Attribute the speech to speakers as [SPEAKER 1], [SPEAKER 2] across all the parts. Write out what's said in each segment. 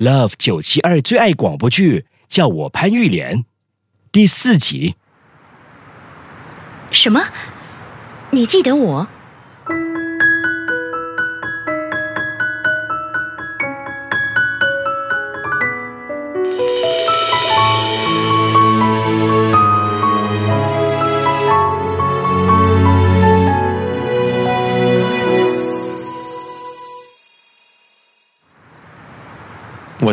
[SPEAKER 1] Love 九七二最爱广播剧，叫我潘玉莲，第四集。
[SPEAKER 2] 什么？你记得我？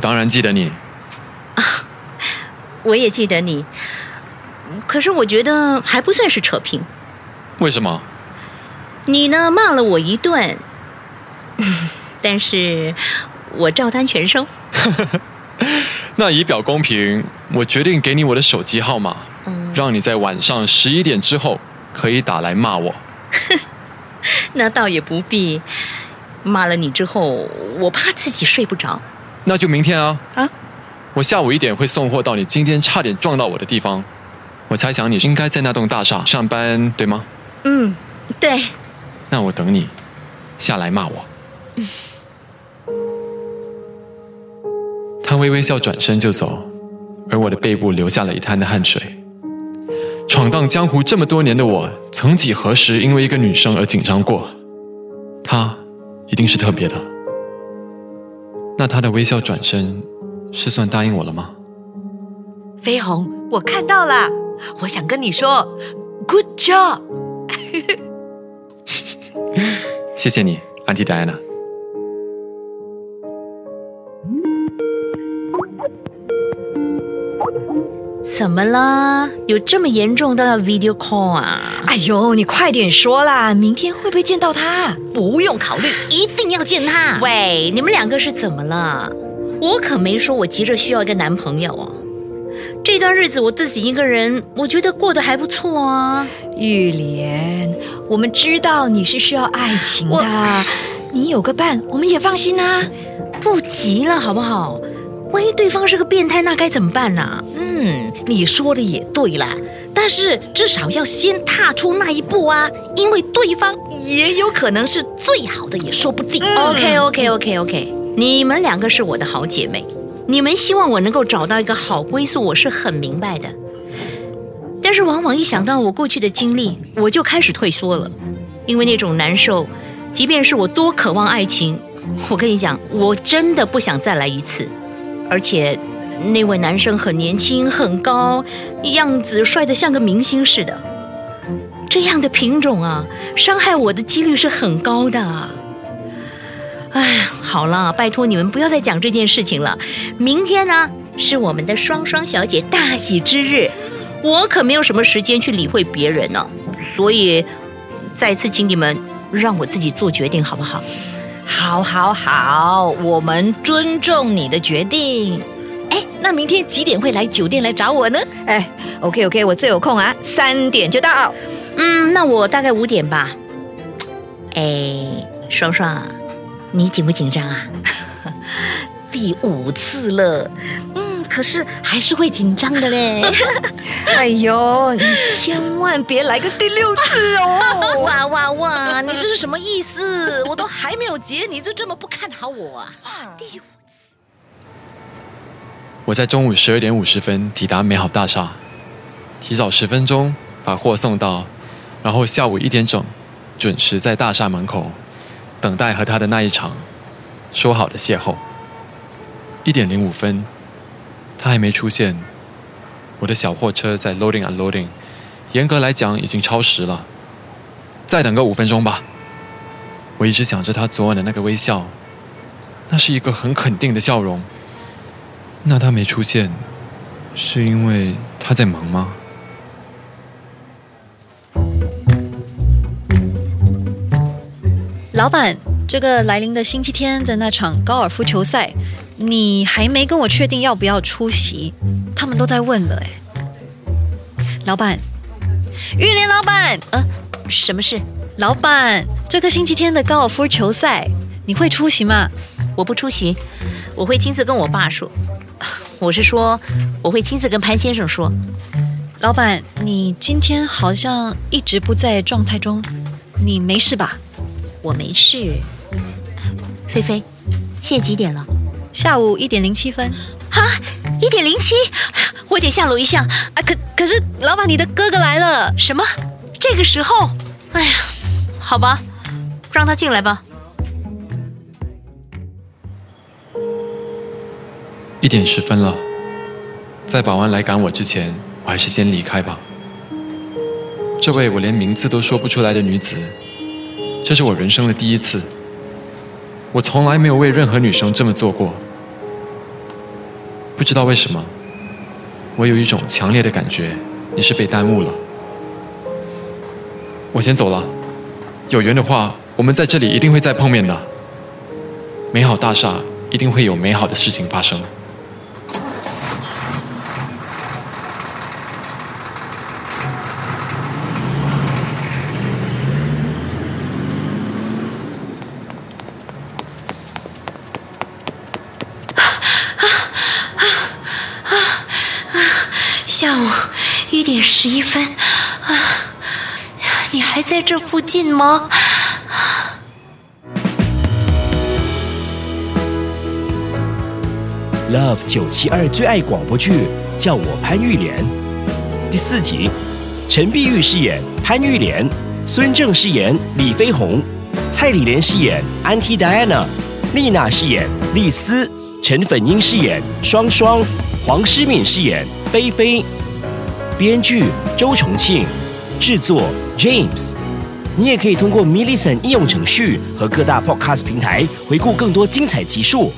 [SPEAKER 3] 当然记得你，
[SPEAKER 2] 我也记得你，可是我觉得还不算是扯平。
[SPEAKER 3] 为什么？
[SPEAKER 2] 你呢，骂了我一顿，但是我照单全收。
[SPEAKER 3] 那以表公平，我决定给你我的手机号码，
[SPEAKER 2] 嗯，
[SPEAKER 3] 让你在晚上十一点之后可以打来骂我。
[SPEAKER 2] 那倒也不必。骂了你之后，我怕自己睡不着
[SPEAKER 3] 那就明天啊！
[SPEAKER 2] 啊。
[SPEAKER 3] 我下午一点会送货到你今天差点撞到我的地方。我猜想你应该在那栋大厦上班，对吗？
[SPEAKER 2] 嗯，对，
[SPEAKER 3] 那我等你下来骂我。他微微笑，转身就走，而我的背部留下了一滩的汗水。闯荡江湖这么多年的我，曾几何时因为一个女生而紧张过？她一定是特别的。那他的微笑转身，是算答应我了吗？
[SPEAKER 4] 飞鸿，我看到了，我想跟你说，Good job。
[SPEAKER 3] 谢谢你，安迪戴安娜。
[SPEAKER 2] 怎么了？有这么严重都要 video call 啊？
[SPEAKER 5] 哎呦，你快点说啦！明天会不会见到他？
[SPEAKER 4] 不用考虑，一定要见他。
[SPEAKER 2] 喂，你们两个是怎么了？我可没说我急着需要一个男朋友啊。这段日子我自己一个人，我觉得过得还不错啊。
[SPEAKER 5] 玉莲，我们知道你是需要爱情的，你有个伴，我们也放心啊。
[SPEAKER 2] 不急了，好不好？万一对方是个变态，那该怎么办呢、
[SPEAKER 4] 嗯，你说的也对啦，但是至少要先踏出那一步啊，因为对方也有可能是最好的，也说不定。
[SPEAKER 2] OK OK OK OK，你们两个是我的好姐妹，你们希望我能够找到一个好归宿，我是很明白的。但是往往一想到我过去的经历，我就开始退缩了，因为那种难受，即便是我多渴望爱情，我跟你讲，我真的不想再来一次。而且那位男生很年轻、很高，样子帅得像个明星似的。这样的品种啊，伤害我的几率是很高的。哎，好了，拜托你们不要再讲这件事情了。明天呢是我们的双双小姐大喜之日，我可没有什么时间去理会别人呢。所以，再次请你们让我自己做决定，好不好？
[SPEAKER 4] 好，好，好，我们尊重你的决定。哎，那明天几点会来酒店来找我呢？
[SPEAKER 5] 哎，OK OK，我最有空啊，三点就到。
[SPEAKER 2] 嗯，那我大概五点吧。哎，双双，你紧不紧张啊？
[SPEAKER 4] 第五次了，嗯，可是还是会紧张的嘞。
[SPEAKER 5] 哎呦，你千万别来个第六次哦！
[SPEAKER 4] 哇哇哇！你这是什么意思？我都还没有结，你就这么不看好我啊？第五
[SPEAKER 3] 我在中午十二点五十分抵达美好大厦，提早十分钟把货送到，然后下午一点整准时在大厦门口等待和他的那一场说好的邂逅。一点零五分，他还没出现，我的小货车在 loading unloading，严格来讲已经超时了，再等个五分钟吧。我一直想着他昨晚的那个微笑，那是一个很肯定的笑容。那他没出现，是因为他在忙吗？
[SPEAKER 6] 老板，这个来临的星期天的那场高尔夫球赛，你还没跟我确定要不要出席，他们都在问了哎。老板，玉莲老板，
[SPEAKER 2] 呃，什么事？
[SPEAKER 6] 老板，这个星期天的高尔夫球赛你会出席吗？
[SPEAKER 2] 我不出席，我会亲自跟我爸说。我是说，我会亲自跟潘先生说。
[SPEAKER 6] 老板，你今天好像一直不在状态中，你没事吧？
[SPEAKER 2] 我没事。菲菲，现在几点了？
[SPEAKER 6] 下午一点零七分。
[SPEAKER 2] 啊，一点零七，我得下楼一下
[SPEAKER 6] 啊。可可是，老板，你的哥哥来了。
[SPEAKER 2] 什么？这个时候？哎呀，好吧，让他进来吧。
[SPEAKER 3] 一点十分了，在保安来赶我之前，我还是先离开吧。这位我连名字都说不出来的女子，这是我人生的第一次。我从来没有为任何女生这么做过。不知道为什么，我有一种强烈的感觉，你是被耽误了。我先走了，有缘的话，我们在这里一定会再碰面的。美好大厦一定会有美好的事情发生。
[SPEAKER 2] 下午一点十一分，啊，你还在这附近吗
[SPEAKER 1] ？Love 九七二最爱广播剧，叫我潘玉莲。第四集，陈碧玉饰演潘玉莲，孙正饰演李飞鸿，蔡李莲饰演安提 Diana，丽娜饰演丽丝，陈粉英饰演双双，黄诗敏饰演。菲菲，编剧周重庆，制作 James。你也可以通过 m i l l i c e n t 应用程序和各大 Podcast 平台回顾更多精彩集数。